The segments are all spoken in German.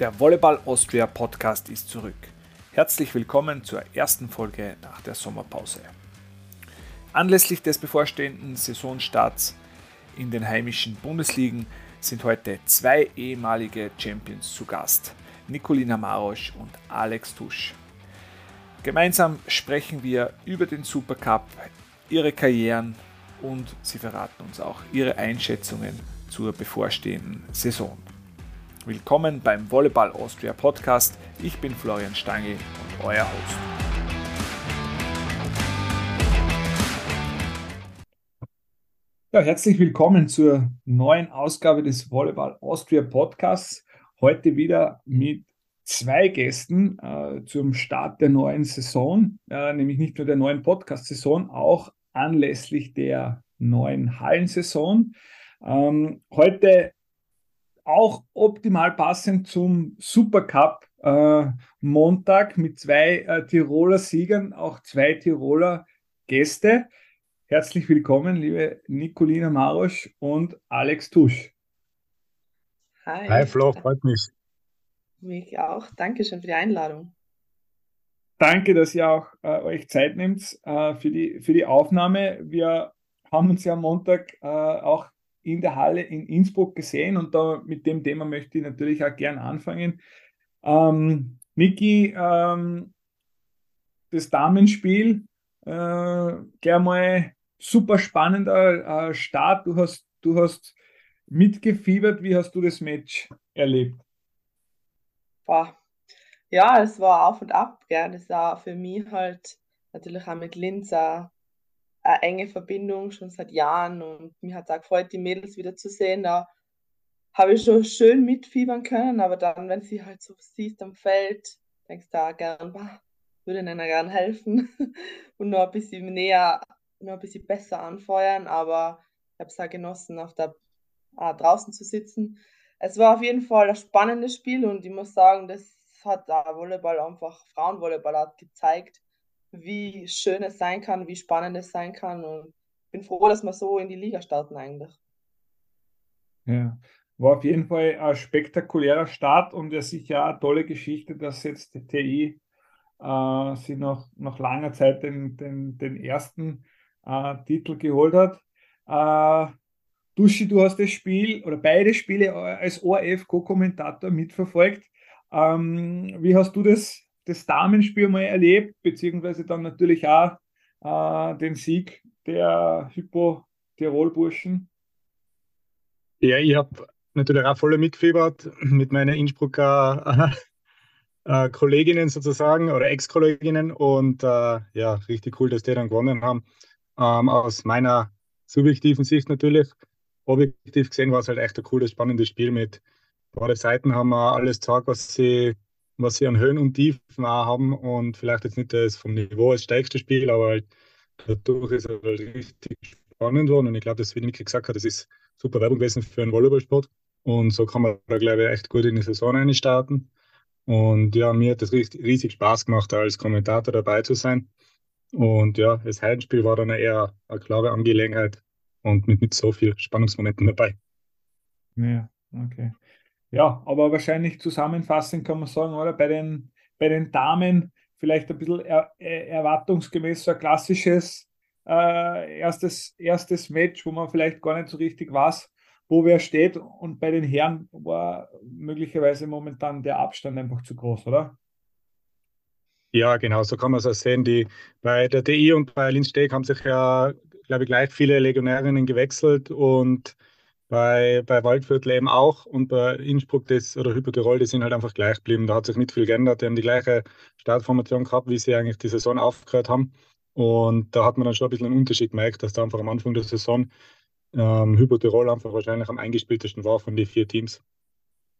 Der Volleyball Austria Podcast ist zurück. Herzlich willkommen zur ersten Folge nach der Sommerpause. Anlässlich des bevorstehenden Saisonstarts in den heimischen Bundesligen sind heute zwei ehemalige Champions zu Gast, Nikolina Marosch und Alex Tusch. Gemeinsam sprechen wir über den Supercup, ihre Karrieren und sie verraten uns auch ihre Einschätzungen zur bevorstehenden Saison. Willkommen beim Volleyball Austria Podcast. Ich bin Florian Stangl und euer Host. Ja, herzlich willkommen zur neuen Ausgabe des Volleyball Austria Podcasts. Heute wieder mit zwei Gästen äh, zum Start der neuen Saison, äh, nämlich nicht nur der neuen Podcast-Saison, auch anlässlich der neuen Hallensaison. Ähm, heute auch optimal passend zum Supercup äh, Montag mit zwei äh, Tiroler Siegern, auch zwei Tiroler Gäste. Herzlich willkommen, liebe Nicolina Marosch und Alex Tusch. Hi. Hi Flo, freut mich. Mich auch. Dankeschön für die Einladung. Danke, dass ihr auch äh, euch Zeit nehmt äh, für, die, für die Aufnahme. Wir haben uns ja am Montag äh, auch in der Halle in Innsbruck gesehen und da mit dem Thema möchte ich natürlich auch gern anfangen. Ähm, Niki, ähm, das Damenspiel, äh, gleich mal super spannender äh, Start. Du hast, du hast mitgefiebert. Wie hast du das Match erlebt? Boah. Ja, es war auf und ab. Gell. Das war für mich halt natürlich auch mit Linz eine enge Verbindung schon seit Jahren und mir hat es auch gefreut, die Mädels wieder zu sehen. Da habe ich schon schön mitfiebern können, aber dann, wenn sie halt so siehst am Feld, denkst du da gern, bah, würde ihnen gern helfen und nur ein bisschen näher, nur ein bisschen besser anfeuern, aber ich habe es auch genossen, auf der, äh, draußen zu sitzen. Es war auf jeden Fall ein spannendes Spiel und ich muss sagen, das hat der Volleyball einfach, Frauenvolleyball hat gezeigt, wie schön es sein kann, wie spannend es sein kann. Und bin froh, dass wir so in die Liga starten eigentlich. Ja, war auf jeden Fall ein spektakulärer Start und ja sicher eine tolle Geschichte, dass jetzt die TI äh, sie nach, nach langer Zeit den, den, den ersten äh, Titel geholt hat. Äh, Duschi, du hast das Spiel oder beide Spiele als ORF-Co-Kommentator mitverfolgt. Ähm, wie hast du das das Damenspiel mal erlebt, beziehungsweise dann natürlich auch äh, den Sieg der Hypo-Tirol-Burschen? Ja, ich habe natürlich auch voll mitgefiebert mit meinen Innsbrucker äh, äh, Kolleginnen sozusagen oder Ex-Kolleginnen und äh, ja, richtig cool, dass die dann gewonnen haben. Ähm, aus meiner subjektiven Sicht natürlich. Objektiv gesehen war es halt echt ein cooles, spannendes Spiel mit beide Seiten haben wir alles gezeigt, was sie was sie an Höhen und Tiefen auch haben und vielleicht jetzt nicht das vom Niveau als stärkste Spiel, aber halt dadurch ist es halt richtig spannend worden und ich glaube, das, wie Niki gesagt hat, das ist super Werbung gewesen für einen Volleyballsport und so kann man da, glaube ich, echt gut in die Saison einstarten. Und ja, mir hat es riesig, riesig Spaß gemacht, als Kommentator dabei zu sein. Und ja, das Heimspiel war dann eher eine klare Angelegenheit und mit nicht so viel Spannungsmomenten dabei. Ja, okay. Ja, aber wahrscheinlich zusammenfassend kann man sagen, oder bei den, bei den Damen vielleicht ein bisschen er, erwartungsgemäß so ein klassisches äh, erstes, erstes Match, wo man vielleicht gar nicht so richtig weiß, wo wer steht. Und bei den Herren war möglicherweise momentan der Abstand einfach zu groß, oder? Ja, genau, so kann man es auch sehen. Die, bei der DI und bei Linz Steg haben sich ja, glaube ich, gleich viele Legionärinnen gewechselt und bei, bei Waldviertel eben auch und bei Innsbruck das, oder Hypotirol, die sind halt einfach gleich geblieben. Da hat sich nicht viel geändert. Die haben die gleiche Startformation gehabt, wie sie eigentlich die Saison aufgehört haben. Und da hat man dann schon ein bisschen einen Unterschied gemerkt, dass da einfach am Anfang der Saison ähm, Hypotirol einfach wahrscheinlich am eingespieltesten war von den vier Teams.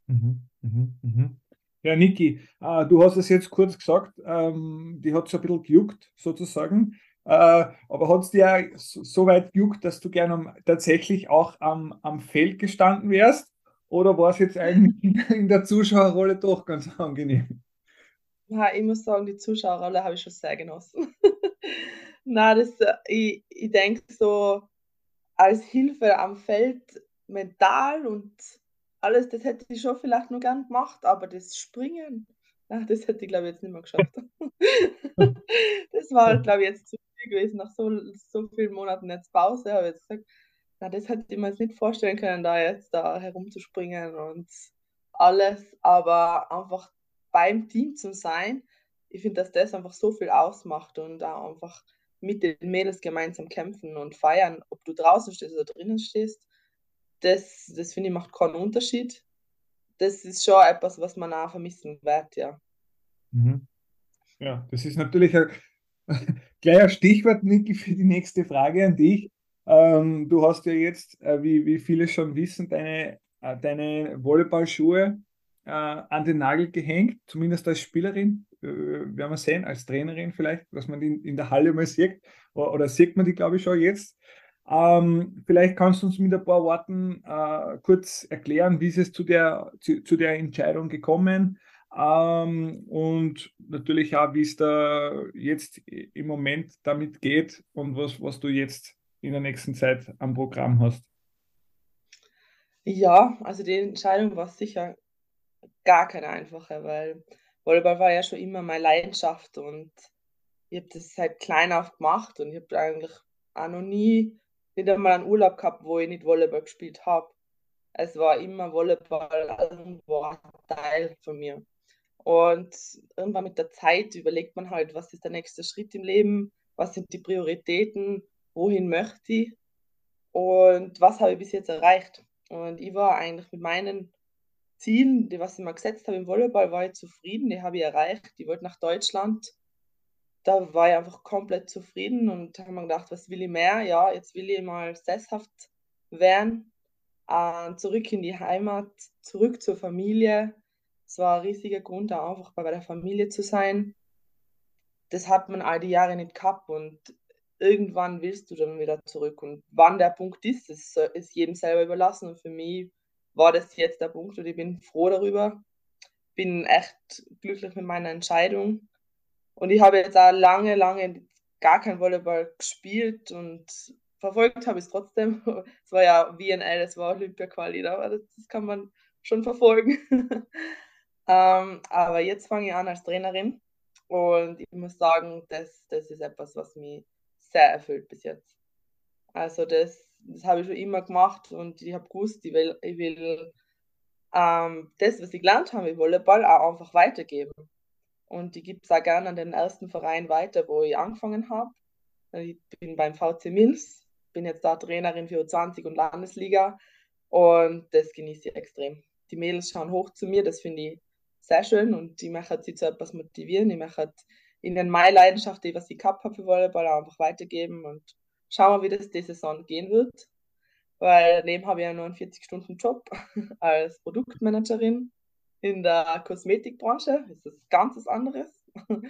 Mhm, mhm, mhm. Ja, Niki, äh, du hast es jetzt kurz gesagt, ähm, die hat so ein bisschen gejuckt sozusagen. Äh, aber hat es dir so weit gejuckt, dass du gerne tatsächlich auch am, am Feld gestanden wärst? Oder war es jetzt eigentlich in der Zuschauerrolle doch ganz angenehm? Ja, ich muss sagen, die Zuschauerrolle habe ich schon sehr genossen. Na, das, äh, ich, ich denke so, als Hilfe am Feld mental und alles, das hätte ich schon vielleicht noch gern gemacht, aber das Springen, ach, das hätte ich glaube ich jetzt nicht mehr geschafft. das war, glaube ich, jetzt zu viel gewesen. Nach so, so vielen Monaten jetzt Pause ich jetzt gesagt, na, das hätte ich mir jetzt nicht vorstellen können, da jetzt da herumzuspringen und alles, aber einfach beim Team zu sein, ich finde, dass das einfach so viel ausmacht und da einfach mit den Mädels gemeinsam kämpfen und feiern, ob du draußen stehst oder drinnen stehst, das, das finde ich macht keinen Unterschied. Das ist schon etwas, was man auch vermissen wird, ja. Mhm. Ja, das ist natürlich gleich ein Stichwort, Niki, für die nächste Frage an dich. Ähm, du hast ja jetzt, äh, wie, wie viele schon wissen, deine, äh, deine Volleyballschuhe äh, an den Nagel gehängt, zumindest als Spielerin. Äh, werden wir sehen, als Trainerin vielleicht, dass man die in der Halle mal sieht. Oder, oder sieht man die, glaube ich, schon jetzt. Ähm, vielleicht kannst du uns mit ein paar Worten äh, kurz erklären, wie ist es zu der, zu, zu der Entscheidung gekommen ähm, und natürlich auch, wie es da jetzt im Moment damit geht und was, was du jetzt in der nächsten Zeit am Programm hast? Ja, also die Entscheidung war sicher gar keine einfache, weil Volleyball war ja schon immer meine Leidenschaft und ich habe das seit klein auf gemacht und ich habe eigentlich auch noch nie nicht einmal einen Urlaub gehabt, wo ich nicht Volleyball gespielt habe. Es war immer Volleyball ein Teil von mir. Und irgendwann mit der Zeit überlegt man halt, was ist der nächste Schritt im Leben, was sind die Prioritäten wohin möchte ich und was habe ich bis jetzt erreicht. Und ich war eigentlich mit meinen Zielen, die was ich mir gesetzt habe im Volleyball, war ich zufrieden, die habe ich erreicht. Ich wollte nach Deutschland. Da war ich einfach komplett zufrieden und habe mir gedacht, was will ich mehr? Ja, jetzt will ich mal sesshaft werden, äh, zurück in die Heimat, zurück zur Familie. Es war ein riesiger Grund, da einfach bei der Familie zu sein. Das hat man all die Jahre nicht gehabt und irgendwann willst du dann wieder zurück. Und wann der Punkt ist, das ist jedem selber überlassen. Und für mich war das jetzt der Punkt und ich bin froh darüber. Bin echt glücklich mit meiner Entscheidung. Und ich habe jetzt auch lange, lange gar kein Volleyball gespielt und verfolgt habe ich es trotzdem. Es war ja WNL, es war Olympia-Quali, aber das, kann man schon verfolgen. ähm, aber jetzt fange ich an als Trainerin und ich muss sagen, das, das ist etwas, was mich sehr erfüllt bis jetzt. Also das, das habe ich schon immer gemacht und ich habe gewusst, ich will, ich will ähm, das, was ich gelernt habe im Volleyball, auch einfach weitergeben. Und ich gebe es auch gerne an den ersten Verein weiter, wo ich angefangen habe. Ich bin beim VC Mills, bin jetzt da Trainerin für U20 und Landesliga und das genieße ich extrem. Die Mädels schauen hoch zu mir, das finde ich sehr schön und ich möchte sie zu etwas motivieren. Ich möchte ihnen meine Leidenschaft, die was ich gehabt habe für Volleyball, einfach weitergeben und schauen wir, wie das diese Saison gehen wird. Weil daneben habe ich ja nur einen 40-Stunden-Job als Produktmanagerin in der Kosmetikbranche. Das ist ganz was anderes.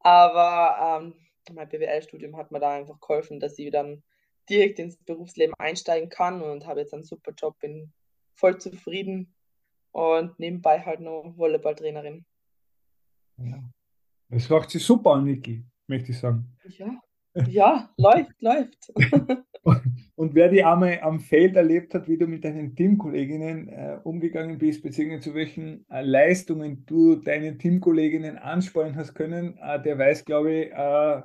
Aber ähm, mein BWL-Studium hat mir da einfach geholfen, dass ich dann direkt ins Berufsleben einsteigen kann und habe jetzt einen super Job, bin voll zufrieden und nebenbei halt noch Volleyballtrainerin. Ja. Das macht sich super an, Niki, möchte ich sagen. Ja, ja läuft, läuft. Und wer die einmal am Feld erlebt hat, wie du mit deinen Teamkolleginnen äh, umgegangen bist, beziehungsweise zu welchen äh, Leistungen du deinen Teamkolleginnen anspornen hast können, äh, der weiß, glaube ich, äh,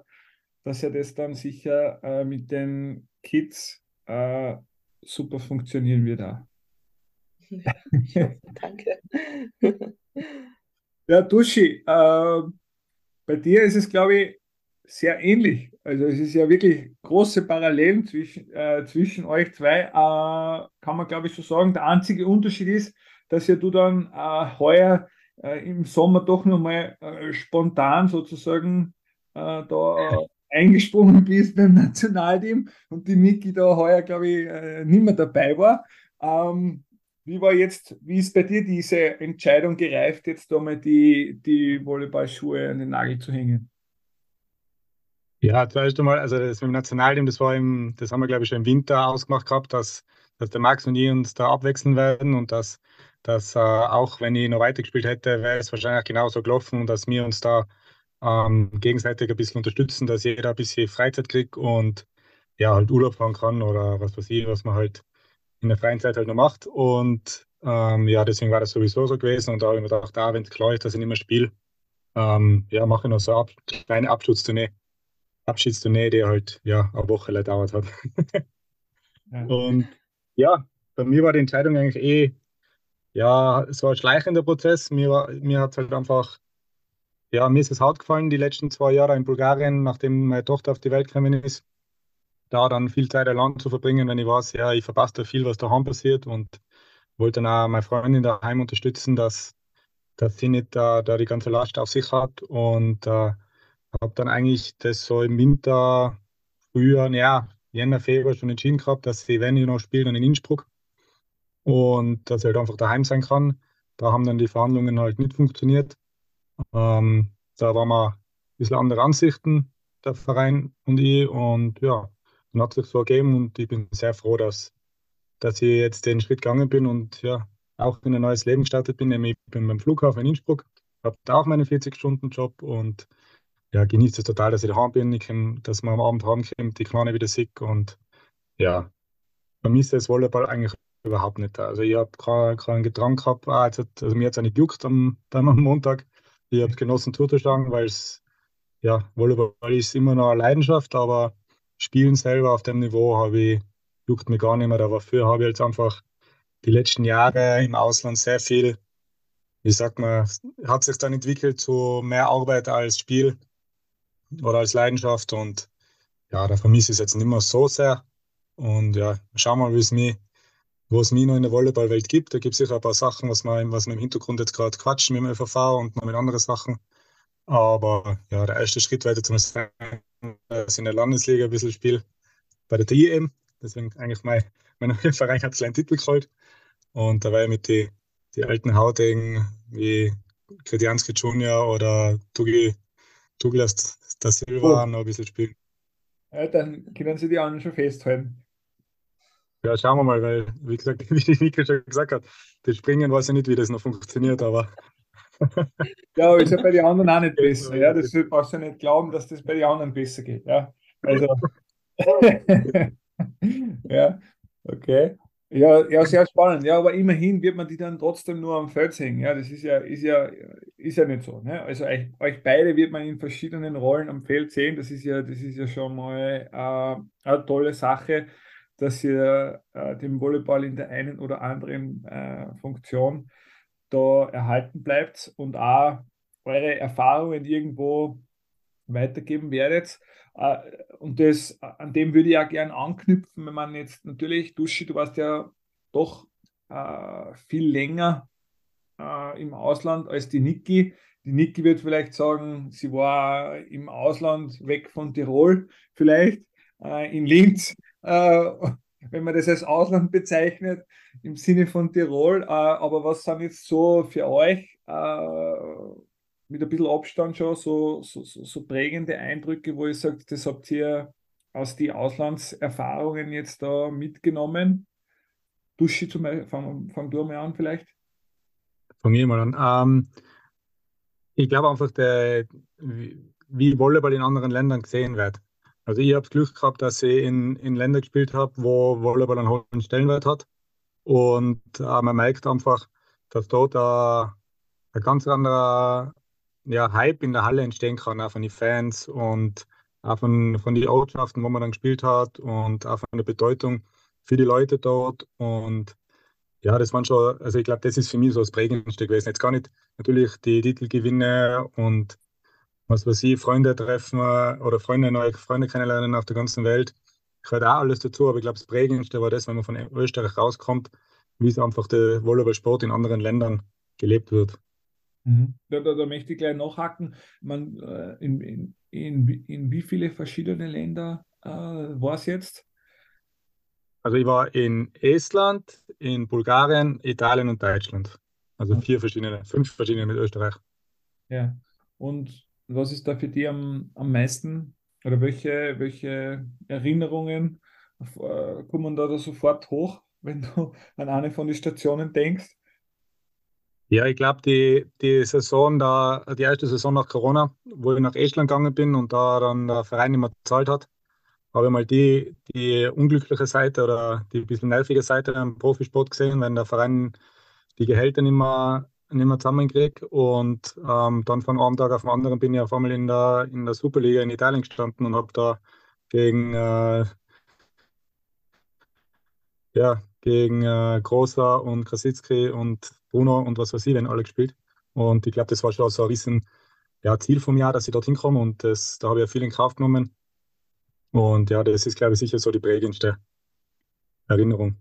dass er das dann sicher äh, mit den Kids äh, super funktionieren wird. Auch. Danke. Ja, Duschi, bei dir ist es, glaube ich, sehr ähnlich. Also es ist ja wirklich große Parallelen zwischen, äh, zwischen euch zwei. Äh, kann man, glaube ich, so sagen. Der einzige Unterschied ist, dass ja du dann äh, heuer äh, im Sommer doch nochmal äh, spontan sozusagen äh, da eingesprungen bist beim Nationalteam und die Niki da heuer, glaube ich, nicht mehr dabei war. Ähm, wie war jetzt, wie ist bei dir diese Entscheidung gereift, jetzt da mal die, die Volleyballschuhe an den Nagel zu hängen? Ja, zuerst einmal, also das mit dem Nationalteam, das war im, das haben wir, glaube ich, schon im Winter ausgemacht gehabt, dass, dass der Max und ich uns da abwechseln werden und dass, dass äh, auch wenn ich noch weitergespielt hätte, wäre es wahrscheinlich genauso gelaufen und dass wir uns da ähm, gegenseitig ein bisschen unterstützen, dass jeder ein bisschen Freizeit kriegt und ja, halt Urlaub fahren kann oder was weiß ich, was man halt in der freien Zeit halt noch macht. Und Ähm, ja, deswegen war das sowieso so gewesen. Und da habe ich mir gedacht, ah, wenn es klar ist, dass ich nicht mehr spiele, ähm, ja, mache ich noch so eine kleine Abschutztournee. Abschiedstournee, die halt ja eine Woche gedauert hat. ja. Und ja, bei mir war die Entscheidung eigentlich eh, ja, so ein schleichender Prozess. Mir, mir hat halt einfach, ja, mir ist es hart gefallen, die letzten zwei Jahre in Bulgarien, nachdem meine Tochter auf die Welt gekommen ist, da dann viel Zeit allein zu verbringen, wenn ich weiß, ja, ich verpasse da viel, was daheim passiert und wollte dann auch meine Freundin daheim unterstützen, dass, dass sie nicht da, da die ganze Last auf sich hat und äh, habe dann eigentlich das so im Winter, früher, ja, Jänner, Februar schon entschieden gehabt, dass sie, wenn ich noch spiele, dann in Innsbruck und dass ich halt einfach daheim sein kann. Da haben dann die Verhandlungen halt nicht funktioniert. Ähm, da waren wir ein bisschen andere Ansichten, der Verein und ich. Und ja, so ergeben und ich bin sehr froh, dass, dass ich jetzt den Schritt gegangen bin und ja, auch in ein neues Leben gestartet bin. Nämlich ich bin beim Flughafen in Innsbruck, habe da auch meinen 40-Stunden-Job und ja, genieße es total, dass ich daheim bin, ich kann, dass man am Abend heimkommt, die Kleine wieder sick und ja, vermisse das Volleyball eigentlich überhaupt nicht. Also ich habe keinen kein Getränk gehabt, hat, also mir hat es auch nicht gejuckt am, am Montag. Ich habe genossen zuzuschauen, weil es, ja, Volleyball ist immer noch eine Leidenschaft, aber Spielen selber auf dem Niveau habe ich, juckt mir gar nicht mehr. Dafür habe ich jetzt einfach die letzten Jahre im Ausland sehr viel, wie sagt man, hat sich dann entwickelt zu mehr Arbeit als Spiel oder als Leidenschaft und ja, da vermisse ich es jetzt nicht mehr so sehr. Und ja, schauen wir mal, wie es mich, wo es mich noch in der Volleyballwelt gibt. Da gibt es sicher ein paar Sachen, was wir, was wir im Hintergrund jetzt gerade quatschen mit dem FV und noch mit anderen Sachen. Aber ja, der erste Schritt weiter zum sein, dass ich in der Landesliga ein bisschen spiele bei der TIM. Deswegen eigentlich mein, mein Verein hat einen Titel geholt. Und da war ich mit den die alten Haudegen wie Kredianski Junior oder Tugi, Douglas da Silva oh. noch ein bisschen spielen. Ja, dann können Sie die anderen schon festhalten. Ja, schauen wir mal, weil, wie gesagt, wie die Nike schon gesagt hat, das Springen weiß ich nicht, wie das noch funktioniert, aber. ja, ist ja bei den anderen auch nicht besser. Ja, das brauchst du ja nicht glauben, dass das bei den anderen besser geht. Ja, also. ja, okay. Ja, ja, sehr spannend. Ja, aber immerhin wird man die dann trotzdem nur am Feld sehen. Ja, das ist ja, ist ja, ist ja nicht so. Ne? Also euch, euch beide wird man in verschiedenen Rollen am Feld sehen. Das ist ja, das ist ja schon mal äh, eine tolle Sache, dass ihr äh, dem Volleyball in der einen oder anderen äh, Funktion da erhalten bleibt und auch eure Erfahrungen irgendwo weitergeben werdet. Äh, und das, an dem würde ich auch gerne anknüpfen, wenn man jetzt natürlich, Duschi, du warst ja doch äh, viel länger äh, im Ausland als die Niki. Die Niki wird vielleicht sagen, sie war im Ausland weg von Tirol, vielleicht äh, in Linz, äh, wenn man das als Ausland bezeichnet, im Sinne von Tirol. Äh, aber was sind jetzt so für euch mit ein bisschen Abstand schon so, so, so prägende Eindrücke, wo ihr sagt, das habt ihr aus den Auslandserfahrungen jetzt da mitgenommen? Duschi, zum Beispiel, fang, fang du mal an vielleicht. Fange ich mal an. Ähm, ich glaube einfach, der, wie Volleyball in anderen Ländern gesehen wird. Also ich habe das Glück gehabt, dass ich in, in Ländern gespielt habe, wo Volleyball einen hohen Stellenwert hat. Und äh, man merkt einfach, dass dort ein, ein ganz anderer ja, Hype in der Halle entstehen kann, auch von den Fans und auch von, von den Ortschaften, wo man dann gespielt hat und auch von der Bedeutung für die Leute dort. Und ja, das waren schon, also ich glaube, das ist für mich so das Prägendste gewesen. Jetzt gar nicht natürlich die Titelgewinne und was weiß ich, Freunde treffen oder Freunde, neue Freunde kennenlernen auf der ganzen Welt. Gehört auch alles dazu, aber ich glaube, das Prägendste war das, wenn man von Österreich rauskommt, wie es einfach der Volleyballsport in anderen Ländern gelebt wird. Mhm. Da, da, da, möchte ich gleich nachhaken. Man, äh, in, in, in, in wie viele verschiedene Länder äh, war es jetzt? Also ich war in Estland, in Bulgarien, Italien und Deutschland. Also vier verschiedene, fünf verschiedene mit Österreich. Ja. Und was ist da für dich am, am meisten oder welche, welche Erinnerungen äh, kommen da, da sofort hoch, wenn du an eine von den Stationen denkst? Ja, ich glaube, die, die Saison da, die erste Saison nach Corona, wo ich nach Estland gegangen bin und da dann der Verein nicht mehr bezahlt hat, habe ich mal die, die unglückliche Seite oder die bisschen nervige Seite am Profisport gesehen, wenn der Verein die Gehälter nicht mehr, nicht mehr zusammenkriege. Und ähm, dann von einem Tag auf den anderen bin ich auf einmal in der, in der Superliga in Italien gestanden und habe da gegen, äh, ja, gegen äh, Großer und Krasicki und Bruno und was weiß ich denn alle gespielt. Und ich glaube, das war schon so ein riesen ja, Ziel vom Jahr, dass ich dorthin komme und das, da habe ich ja viel in Kraft genommen. Und ja, das ist, glaube ich, sicher so die prägendste Erinnerung.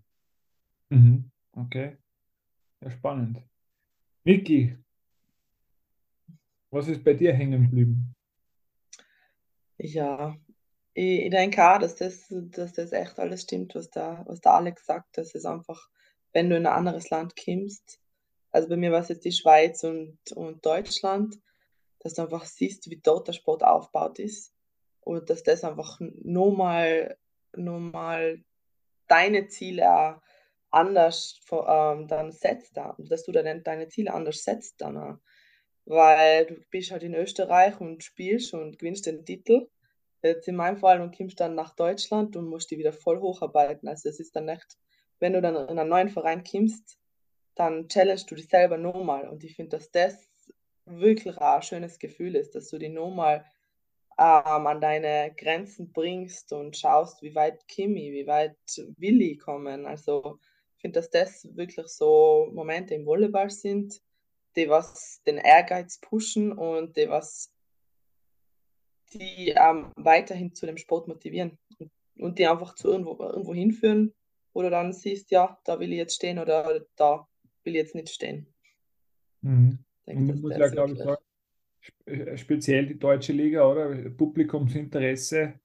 Mhm. Okay. Ja, spannend. Vicky, was ist bei dir hängen geblieben? Ja, ich, denke auch, dass das, dass das echt alles stimmt, was da, was der Alex sagt. Das ist einfach, wenn du in ein anderes Land kommst, also bei mir war es jetzt die Schweiz und, und Deutschland, dass du einfach siehst, wie dort der Sport aufgebaut ist und dass das einfach noch mal deine Ziele auch anders ähm, dann setzt, da, dass du dann deine Ziele anders setzt dann auch. Weil du bist halt in Österreich und spielst und gewinnst den Titel. Jetzt in meinem Fall und kommst dann nach Deutschland und musst die wieder voll hocharbeiten. Also es ist dann echt, wenn du dann in einen neuen Verein kommst, dann challengest du dich selber nochmal. Und ich finde, dass das wirklich ein schönes Gefühl ist, dass du dich nochmal ähm, an deine Grenzen bringst und schaust, wie weit Kimi, wie weit Willi kommen. Also finde, dass das wirklich so Momente im Volleyball sind, die was den Ehrgeiz pushen und die was die ähm, weiterhin zu dem Sport motivieren und, und die einfach zu irgendwo, irgendwo hinführen, wo du dann siehst, ja, da will ich jetzt stehen oder da will ich jetzt nicht stehen. Mhm. Denke, und muss ja, glaube ich, sagen, speziell die deutsche Liga, oder? Publikumsinteresse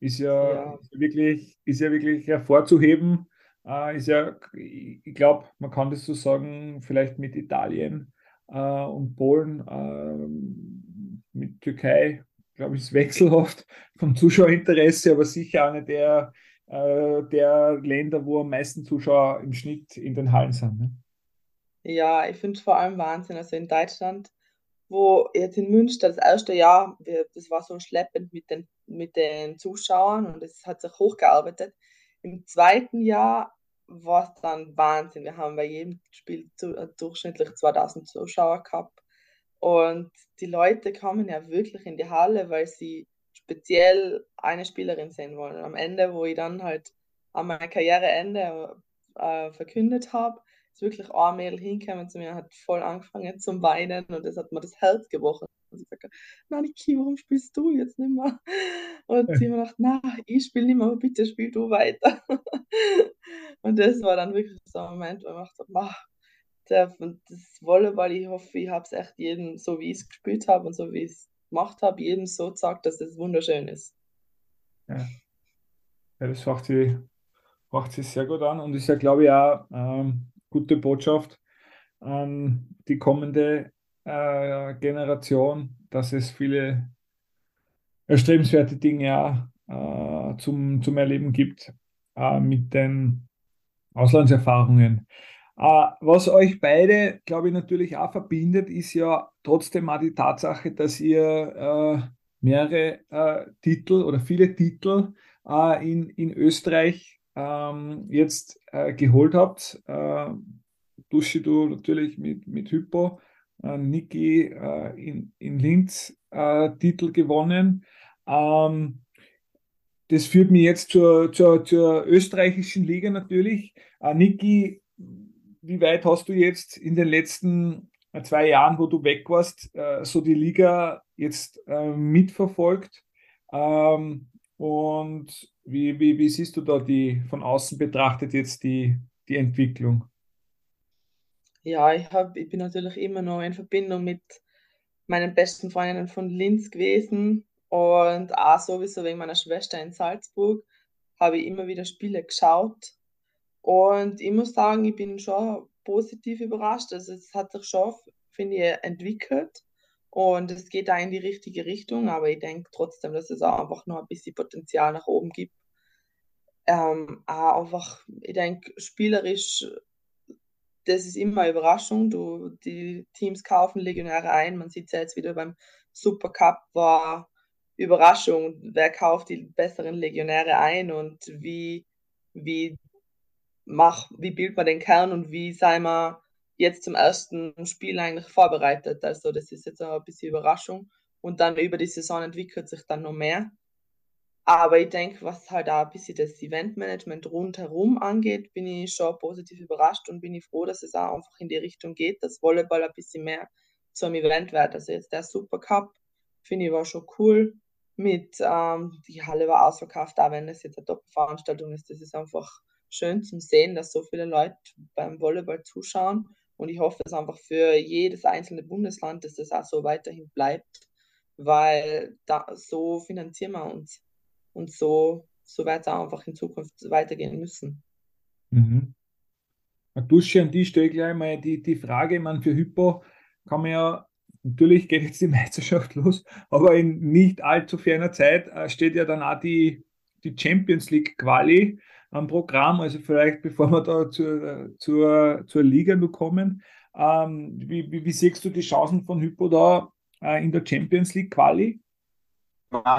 ist ja, ja. Ist wirklich, ist ja wirklich hervorzuheben. Äh, ist ja, ich glaube, man kann das so sagen, vielleicht mit Italien äh, und Polen, äh, mit Türkei, glaube ich, ist wechselhaft vom Zuschauerinteresse, aber sicher eine der, äh, der Länder, wo am meisten Zuschauer im Schnitt in den Hallen sind. Ne? Ja, ich finde es vor allem Wahnsinn. Also in Deutschland wo jetzt in Münster das erste Jahr, das war so schleppend mit den, mit den Zuschauern und es hat sich hochgearbeitet. Im zweiten Jahr war es dann Wahnsinn. Wir haben bei jedem Spiel äh, durchschnittlich 2000 Zuschauer gehabt. Und die Leute kommen ja wirklich in die Halle, weil sie speziell eine Spielerin sehen wollen. Und am Ende, wo ich dann halt an mein Karriereende äh, verkündet habe, ist wirklich ein Mädel hingekommen zu mir, hat voll angefangen zum Weinen und das hat mir das Herz gebrochen. Und ich sagte, Naniki, warum spielst du jetzt nicht mehr? Und ja. sie mir gedacht, na, ich spiele nicht mehr, aber bitte spiel du weiter. und das war dann wirklich so ein Moment, wo ich dachte, mach, das Volleyball, ich hoffe, ich habe es echt jedem, so wie ich es gespielt habe und so wie ich es gemacht habe, jedem so gesagt, dass es wunderschön ist. Ja, ja das macht sie, macht sie sehr gut an und ist ja, glaube ich, auch ähm, gute Botschaft an die kommende äh, Generation, dass es viele erstrebenswerte Dinge äh, zum, zum Erleben gibt äh, mit den Auslandserfahrungen. Äh, was euch beide, glaube ich, natürlich auch verbindet, ist ja trotzdem auch die Tatsache, dass ihr äh, mehrere Titel oder viele Titel in, in Österreich ähm, jetzt geholt habt. Duschi, du natürlich mit, mit Hypo, äh, Niki äh, in, in Linz äh, Titel gewonnen. Ähm, das führt mich jetzt zur, zur, zur österreichischen Liga natürlich. Äh, Niki, wie weit hast du jetzt in den letzten äh, zwei Jahren, wo du weg warst, äh, so die Liga jetzt mitverfolgt? Ähm, und wie, wie, wie siehst du da die von außen betrachtet jetzt die, die Entwicklung? Ja, ich, hab, ich bin natürlich immer noch in Verbindung mit meinen besten Freundinnen von Linz gewesen und auch sowieso wegen meiner Schwester in Salzburg habe ich immer wieder Spiele geschaut. Und ich muss sagen, ich bin schon positiv überrascht. Also es hat sich schon, finde ich, entwickelt. Und es geht da in die richtige Richtung, aber ich denke trotzdem, dass es auch einfach noch ein bisschen Potenzial nach oben gibt. Ähm, auch einfach, ich denke, spielerisch, das ist immer Überraschung. Du, die Teams kaufen Legionäre ein. Man sieht es ja jetzt wieder beim Supercup, war Überraschung. Wer kauft die besseren Legionäre ein und wie, wie, mach, wie bildet man den Kern und wie sei man jetzt zum ersten Spiel eigentlich vorbereitet. Also das ist jetzt auch ein bisschen Überraschung. Und dann über die Saison entwickelt sich dann noch mehr. Aber ich denke, was halt auch ein bisschen das Eventmanagement rundherum angeht, bin ich schon positiv überrascht und bin ich froh, dass es auch einfach in die Richtung geht, dass Volleyball ein bisschen mehr zum Event wird. Also jetzt der Supercup, finde ich, war schon cool. Mit, ähm, die Halle war ausverkauft, auch wenn es jetzt eine Top-Veranstaltung ist. Das ist einfach schön zum Sehen, dass so viele Leute beim Volleyball zuschauen. Und ich hoffe es einfach für jedes einzelne Bundesland, dass das auch so weiterhin bleibt, weil da, so finanzieren wir uns. Und so, so wird es einfach in Zukunft weitergehen müssen. Mhm. Dusche, an die stelle ich gleich mal die, die Frage, man für Hypo kann man ja, natürlich geht jetzt die Meisterschaft los, aber in nicht allzu ferner Zeit äh, steht ja dann auch die, die Champions League Quali am Programm. Also vielleicht, bevor wir da zur, zur, zur Liga nur kommen, ähm, wie, wie, wie, siehst du die Chancen von Hypo da äh, in der Champions League Quali?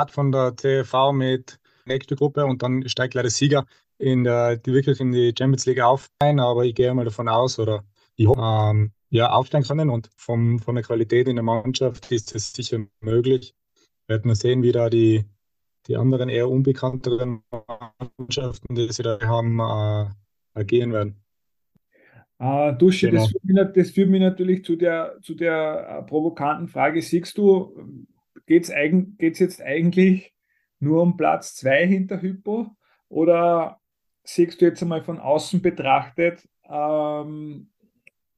Von der TV mit nächste Gruppe und dann steigt leider Sieger in der, die wirklich in die Champions League auf ein, aber ich gehe mal davon aus oder ich hoffe, ähm, ja, aufsteigen können und vom, von der Qualität in der Mannschaft ist es sicher möglich. Werden wir sehen, wie da die, die anderen eher unbekannteren Mannschaften, die sie da haben, äh, agieren werden. Uh, Dusche, genau. das, führt mich, das, führt mich, natürlich zu der, zu der uh, provokanten Frage. Siehst du, geht es jetzt eigentlich nur um Platz 2 hinter Hypo oder siehst du jetzt einmal von außen betrachtet ähm,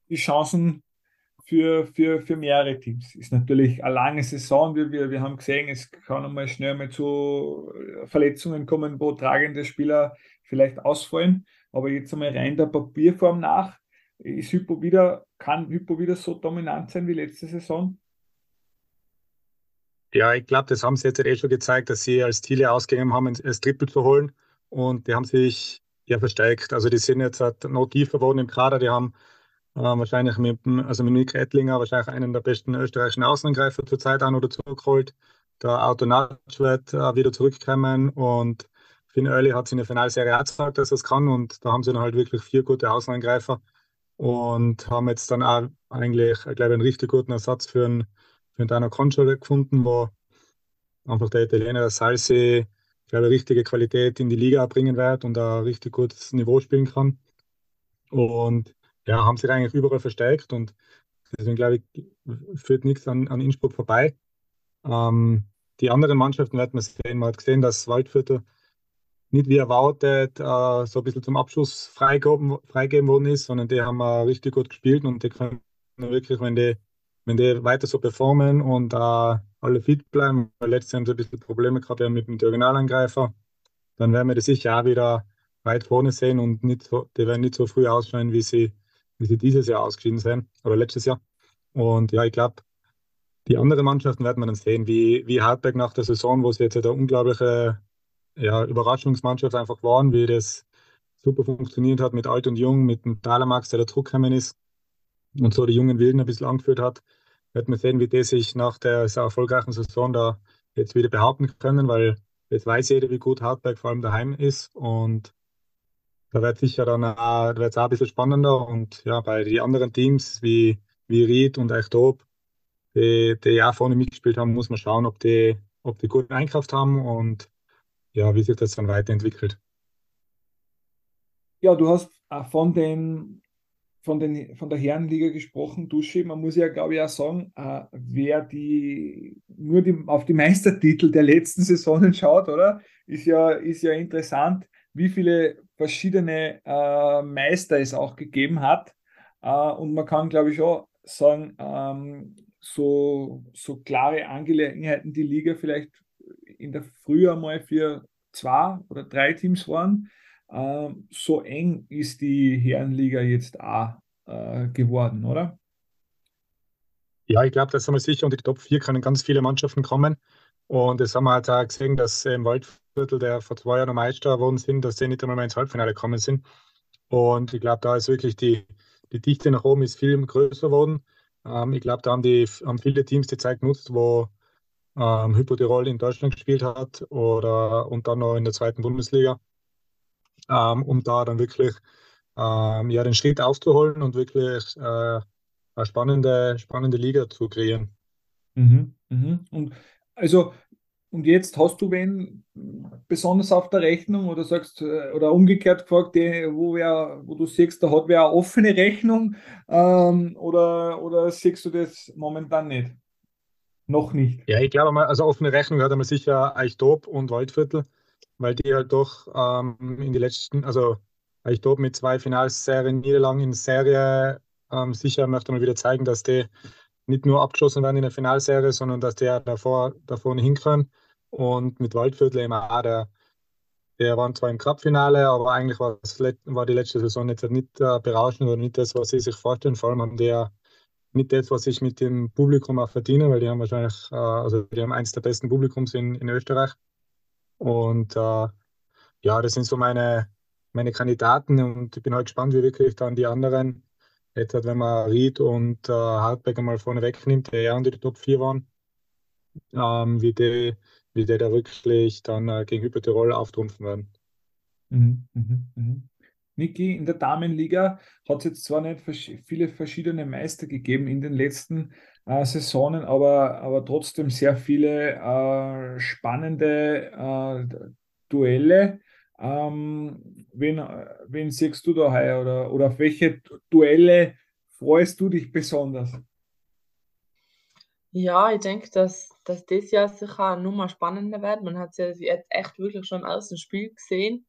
die Chancen für, für, für mehrere Teams? Ist natürlich eine lange Saison. Wir, wir, wir haben gesehen, es kann einmal schnell mal zu Verletzungen kommen, wo tragende Spieler vielleicht ausfallen. Aber jetzt einmal rein der Papierform nach, ist Hypo wieder, kann Hypo wieder so dominant sein wie letzte Saison? Ja, ich glaube, das haben sie jetzt eh schon gezeigt, dass sie als Ziele ausgegeben haben, das Triple zu holen. Und die haben sich ja verstärkt. Also die sind jetzt halt noch tiefer geworden im Kader. Die haben äh, wahrscheinlich mit, also mit Nick Ettlinger wahrscheinlich einen der besten österreichischen Außenangreifer zurzeit an oder zurückgeholt. Der Autonatsch wird äh, wieder zurückkommen und Finn Early hat sich in der Finalserie auch gezeigt, dass er es kann. Und da haben sie dann halt wirklich vier gute Außenangreifer und haben jetzt dann auch eigentlich, ich glaube, einen richtig guten Ersatz für einen mit einer Console gefunden, wo einfach der Italiener Salsi, glaube richtige Qualität in die Liga bringen wird und ein richtig gutes Niveau spielen kann. Und ja, haben sich eigentlich überall verstärkt und deswegen glaube ich, führt nichts an, an Innsbruck vorbei. Ähm, die anderen Mannschaften werden wir sehen. Man hat gesehen, dass Waldviertel nicht wie erwartet äh, so ein bisschen zum Abschluss freigeben, freigeben worden ist, sondern die haben äh, richtig gut gespielt und die können wirklich, wenn die wenn die weiter so performen und äh, alle fit bleiben, weil letztes Jahr haben sie ein bisschen Probleme gehabt mit dem Diagonalangreifer, dann werden wir das sicher auch wieder weit vorne sehen und nicht so, die werden nicht so früh ausscheiden, wie sie, wie sie dieses Jahr ausgeschieden sind oder letztes Jahr. Und ja, ich glaube, die anderen Mannschaften werden wir dann sehen, wie, wie Hartberg nach der Saison, wo sie jetzt eine unglaubliche ja, Überraschungsmannschaft einfach waren, wie das super funktioniert hat mit Alt und Jung, mit dem Talamax, der da zurückgekommen ist und so die jungen Wilden ein bisschen angeführt hat wird man sehen, wie die sich nach der sehr erfolgreichen Saison da jetzt wieder behaupten können, weil jetzt weiß jeder, wie gut Hartberg vor allem daheim ist und da wird sicher dann auch, da wird es auch ein bisschen spannender und ja, bei den anderen Teams wie, wie Ried und Eichtob, die, die ja vorne mitgespielt haben, muss man schauen, ob die, ob die guten Einkauf haben und ja, wie sich das dann weiterentwickelt. Ja, du hast von den von, den, von der Herrenliga gesprochen, Duschi. Man muss ja, glaube ich, auch sagen, äh, wer die nur die, auf die Meistertitel der letzten Saisonen schaut, oder? Ist ja, ist ja interessant, wie viele verschiedene äh, Meister es auch gegeben hat. Äh, und man kann, glaube ich, auch sagen, ähm, so, so klare Angelegenheiten die Liga vielleicht in der Frühjahr mal für zwei oder drei Teams waren. Ähm, so eng ist die Herrenliga jetzt auch äh, geworden, oder? Ja, ich glaube, das haben wir sicher. Und die Top 4 können ganz viele Mannschaften kommen. Und das haben wir halt auch gesehen, dass im Waldviertel, der vor zwei Jahren Meister geworden sind, dass sie nicht einmal mehr ins Halbfinale gekommen sind. Und ich glaube, da ist wirklich die, die Dichte nach oben ist viel größer geworden. Ähm, ich glaube, da haben, die, haben viele Teams die Zeit genutzt, wo ähm, Hypo Tirol in Deutschland gespielt hat oder und dann noch in der zweiten Bundesliga, ähm, um da dann wirklich ähm, ja, den Schritt aufzuholen und wirklich äh, eine spannende, spannende Liga zu kreieren. Mhm, mhm. Und also, und jetzt hast du wen besonders auf der Rechnung oder sagst, äh, oder umgekehrt gefragt, wo, wer, wo du siehst, da hat wer eine offene Rechnung ähm, oder, oder siehst du das momentan nicht? Noch nicht. Ja, ich glaube mal, also offene Rechnung hat einmal sicher Eichtop und Waldviertel, weil die halt doch ähm, in die letzten, also Eichtop mit zwei Finalserien Niederlagen in Serie ähm, sicher möchte man wieder zeigen, dass die nicht nur abgeschossen werden in der Finalserie, sondern dass die ja davor, davor nicht hinkommen. Und mit Waldviertel eben auch, der, der waren zwar im Cup-Finale, aber eigentlich war, war die letzte Saison jetzt nicht äh, berauschend oder nicht das, was sie sich vorstellen. Vor allem haben die ja nicht das, was ich mit dem Publikum auch verdiene, weil die haben wahrscheinlich, äh, also die haben eins der besten Publikums in, in Österreich. Und äh, ja, das sind so meine, meine Kandidaten und ich bin halt gespannt, wie wirklich dann die anderen, jetzt halt, wenn man Ried und äh, Hartberg einmal vorne wegnimmt, die ja unter die Top 4 waren, ähm, wie, die, wie die da wirklich dann äh, gegenüber Tirol auftrumpfen werden. Mhm, mh, mh. Niki, in der Damenliga hat es jetzt zwar nicht viele verschiedene Meister gegeben in den letzten äh, Saisonen, aber, aber trotzdem sehr viele äh, spannende äh, Duelle. Ähm, wen, wen siehst du da heuer oder, oder auf welche Duelle freust du dich besonders? Ja, ich denke, dass, dass das Jahr sicher nur mal spannender wird. Man hat es ja jetzt echt wirklich schon im ersten Spiel gesehen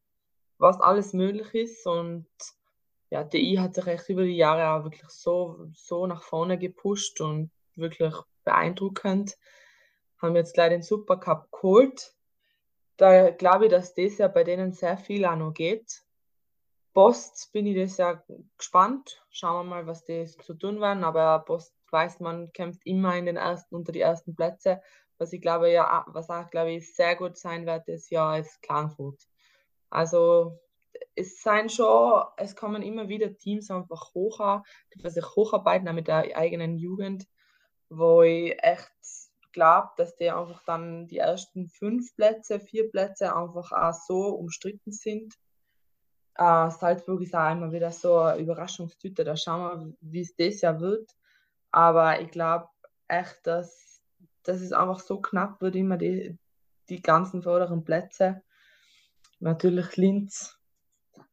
was alles möglich ist. Und ja, DI hat sich echt über die Jahre auch wirklich so, so nach vorne gepusht und wirklich beeindruckend. Haben jetzt leider den Supercup geholt. Da glaube ich, dass das ja bei denen sehr viel auch noch geht. Post bin ich das ja gespannt. Schauen wir mal, was die zu tun werden. Aber Post weiß man, kämpft immer in den ersten, unter die ersten Plätze. Was ich glaube, ja, was auch, glaube ich, sehr gut sein wird, das Jahr ist Klagenfurt. Also es sind schon, es kommen immer wieder Teams einfach hoch, die sich hocharbeiten mit der eigenen Jugend, wo ich echt glaube, dass die einfach dann die ersten fünf Plätze, vier Plätze einfach auch so umstritten sind. Äh, Salzburg ist auch immer wieder so eine Überraschungstüte, da schauen wir, wie es das Jahr wird. Aber ich glaube echt, dass, dass es einfach so knapp wird, immer die, die ganzen vorderen Plätze natürlich Linz.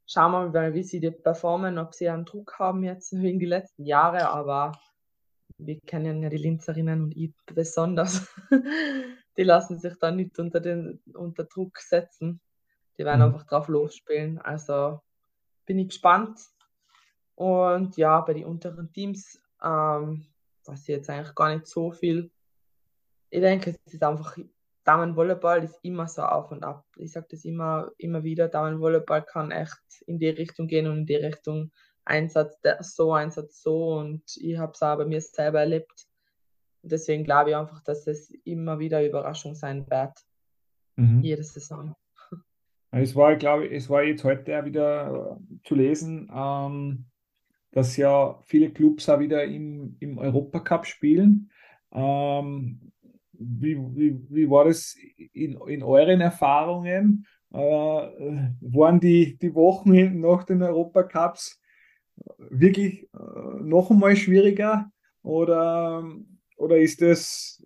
Schauen wir mal, wie sie die performen, ob sie einen Druck haben jetzt wegen die letzten Jahre, aber wir kennen ja die Linzerinnen und ich besonders. die lassen sich da nicht unter, den, unter Druck setzen. Die werden mhm. einfach drauf losspielen. Also bin ich gespannt. Und ja, bei den unteren Teams ähm, weiß ich jetzt eigentlich gar nicht so viel. Ich denke, es ist einfach Damenvolleyball ist immer so auf und ab. Ich sage das immer, immer wieder, Damenvolleyball kann echt in die Richtung gehen und in die Richtung Einsatz so, Einsatz so und ich habe es auch bei mir selber erlebt. Deswegen glaube ich einfach, dass es immer wieder Überraschung sein wird. Mhm. Jede Saison. Es war, glaube ich, es war jetzt heute auch wieder zu lesen, ähm, dass ja viele Clubs auch wieder im, im Europacup spielen. Ähm, wie, wie, wie war das in, in euren Erfahrungen? Äh, waren die, die Wochen nach den Europacups wirklich äh, noch einmal schwieriger oder, oder ist das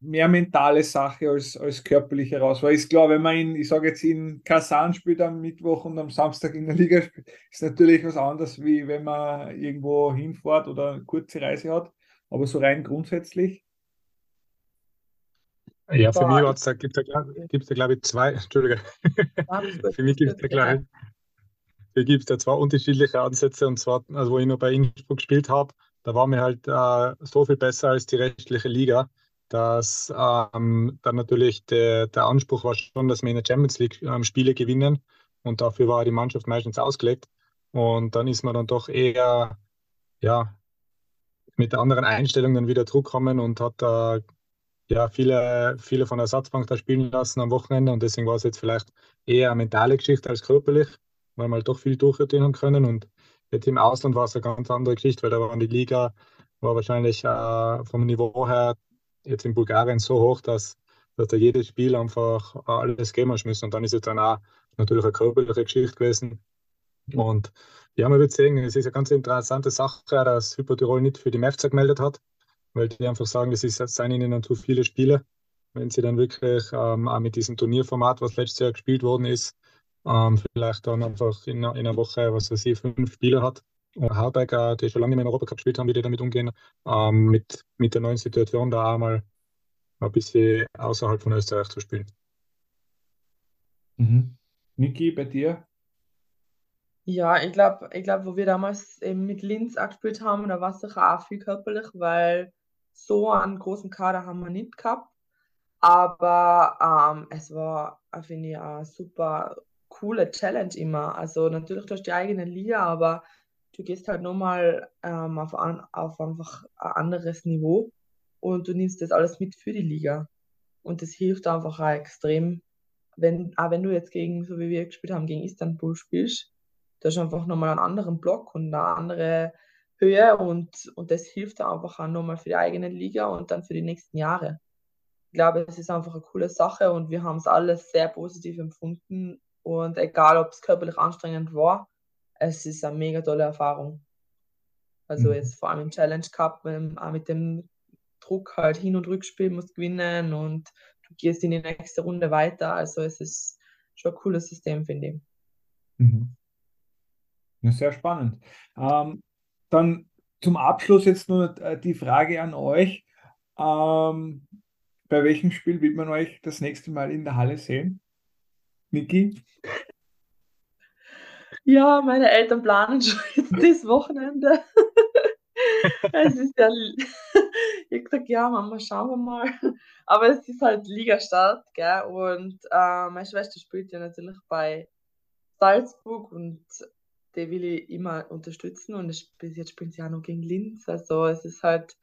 mehr mentale Sache als, als körperliche raus? Weil ist klar, wenn man in, ich sage jetzt in Kasan spielt am Mittwoch und am Samstag in der Liga spielt, ist natürlich was anderes, wie wenn man irgendwo hinfährt oder eine kurze Reise hat. Aber so rein grundsätzlich. Ja, für mich da, gibt es da, da glaube ich, zwei, Entschuldige, für mich gibt es da, glaube ich, da zwei unterschiedliche Ansätze. Und zwar, also wo ich noch bei Innsbruck gespielt habe, da waren wir halt äh, so viel besser als die restliche Liga, dass ähm, dann natürlich der, der Anspruch war schon, dass wir in der Champions League ähm, Spiele gewinnen. Und dafür war die Mannschaft meistens ausgelegt. Und dann ist man dann doch eher, ja, mit der anderen Einstellung dann wieder zurückgekommen und hat da ja, viele, viele von der Ersatzbank da spielen lassen am Wochenende und deswegen war es jetzt vielleicht eher eine mentale Geschichte als körperlich, weil wir halt doch viel durchrotieren können und jetzt im Ausland war es eine ganz andere Geschichte, weil da war die Liga war wahrscheinlich äh, vom Niveau her jetzt in Bulgarien so hoch, dass, dass da jedes Spiel einfach alles geben muss und dann ist es dann auch natürlich eine körperliche Geschichte gewesen Und ja, man wird sehen, es ist eine ganz interessante Sache, dass Hypertirol nicht für die MEFZA gemeldet hat, weil die einfach sagen, das ist, das seien ihnen zu viele Spiele. Wenn sie dann wirklich ähm, auch mit diesem Turnierformat, was letztes Jahr gespielt worden ist, ähm, vielleicht dann einfach in, in einer Woche, was weiß ich, fünf Spieler hat. Und Harberger, die schon lange nicht mehr in Europacup gespielt haben, wie die damit umgehen, ähm, mit, mit der neuen Situation da einmal ein bisschen außerhalb von Österreich zu spielen. Mhm. Niki, bei dir? Ja, ich glaube, ich glaub, wo wir damals eben mit Linz gespielt haben, da war es sicher auch viel körperlich, weil so einen großen Kader haben wir nicht gehabt. Aber ähm, es war, finde ich, eine super coole Challenge immer. Also natürlich durch die eigene Liga, aber du gehst halt nochmal ähm, auf, an, auf einfach ein anderes Niveau und du nimmst das alles mit für die Liga. Und das hilft einfach auch extrem, wenn, auch wenn du jetzt gegen, so wie wir gespielt haben, gegen Istanbul spielst, da ist einfach nochmal einen anderen Block und eine andere Höhe und, und das hilft einfach auch nochmal für die eigene Liga und dann für die nächsten Jahre. Ich glaube, es ist einfach eine coole Sache und wir haben es alles sehr positiv empfunden und egal, ob es körperlich anstrengend war, es ist eine mega tolle Erfahrung. Also mhm. jetzt vor allem im Challenge Cup, auch mit dem Druck halt Hin- und Rückspiel musst gewinnen und du gehst in die nächste Runde weiter. Also es ist schon ein cooles System, finde ich. Mhm. Sehr spannend. Ähm, dann zum Abschluss jetzt nur äh, die Frage an euch. Ähm, bei welchem Spiel wird man euch das nächste Mal in der Halle sehen? Niki? Ja, meine Eltern planen schon jetzt das Wochenende. es ist ja, ich habe gesagt, ja, Mama, schauen wir mal. Aber es ist halt Ligastart, gell? Und äh, meine Schwester spielt ja natürlich bei Salzburg und die will ich immer unterstützen und bis jetzt spielen sie auch noch gegen Linz. Also es ist halt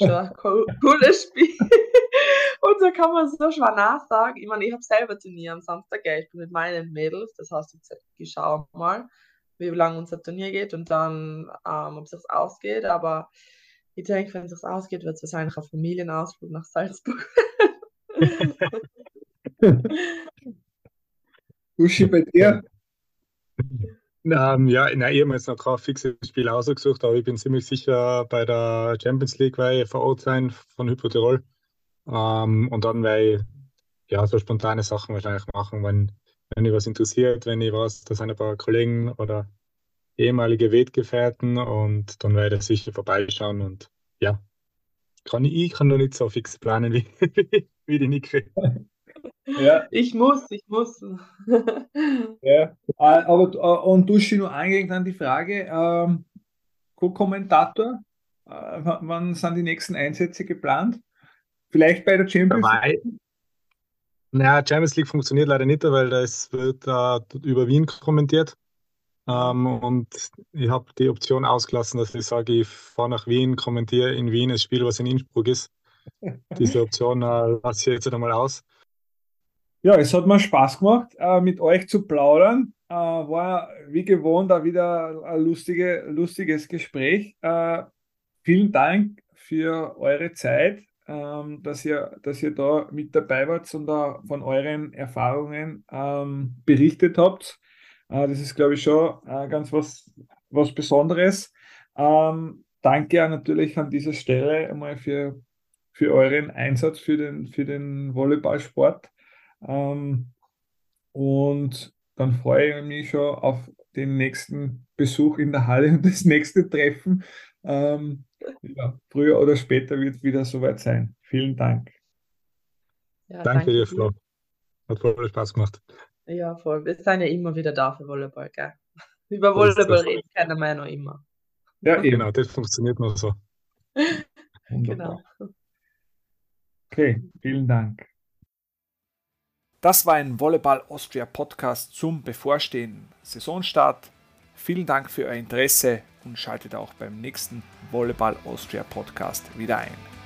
schon ein cooles Spiel. und so kann man so schwer nachsagen. Ich meine, ich habe selber Turnier am Samstag, ich bin mit meinen Mädels, das heißt, ich schaue mal, wie lange unser Turnier geht und dann, ähm, ob es ausgeht. Aber ich denke, wenn es ausgeht, wird es wahrscheinlich ein Familienausflug nach Salzburg. Uschi, bei dir? Ähm, ja, nein, ich habe jetzt noch kein fixes Spiel ausgesucht, aber ich bin ziemlich sicher bei der Champions League weil ich vor Ort sein von Hypo Tirol. Ähm, und dann werde ich ja so spontane Sachen wahrscheinlich machen, wenn, wenn mich was interessiert, wenn ich weiß, da sind ein paar Kollegen oder ehemalige Weggefährten und dann werde ich sicher vorbeischauen und ja, kann ich, ich kann noch nicht so fix planen wie, wie die Niki. Ja. Ich muss, ich muss. ja, äh, aber äh, und du hast nur eingehend an die Frage, ähm, Co-Kommentator, äh, wann sind die nächsten Einsätze geplant? Vielleicht bei der Champions League? Naja, Champions League funktioniert leider nicht, weil das wird äh, über Wien kommentiert. Ähm, und ich habe die Option ausgelassen, dass ich sage, ich fahre nach Wien, kommentiere in Wien das Spiel, was in Innsbruck ist. Diese Option äh, lasse ich jetzt einmal aus. Ja, es hat mir Spaß gemacht, äh, mit euch zu plaudern. Äh, war wie gewohnt auch wieder ein lustige, lustiges Gespräch. Äh, vielen Dank für eure Zeit, ähm, dass, ihr, dass ihr da mit dabei wart und da von euren Erfahrungen ähm, berichtet habt. das ist, glaube ich, schon ganz was, was Besonderes. Ähm, danke natürlich an dieser Stelle einmal für, für euren Einsatz für den, für den Volleyballsport. Ähm, und dann freue ich mich schon auf den nächsten Besuch in der Halle und das nächste Treffen. Ähm, ja, früher oder später wird es wieder soweit sein. Vielen Dank. Ja, danke, danke, dir, Flo. Hat voll Spaß gemacht. Ja, voll. Wir sind ja immer wieder da für Volleyball, gell? Über Volleyball reden keiner mehr noch immer. Ja, eben. genau, das funktioniert nur so. genau. Okay, vielen Dank. Das war ein Volleyball Austria Podcast zum bevorstehenden Saisonstart. Vielen Dank für euer Interesse und schaltet auch beim nächsten Volleyball Austria Podcast wieder ein.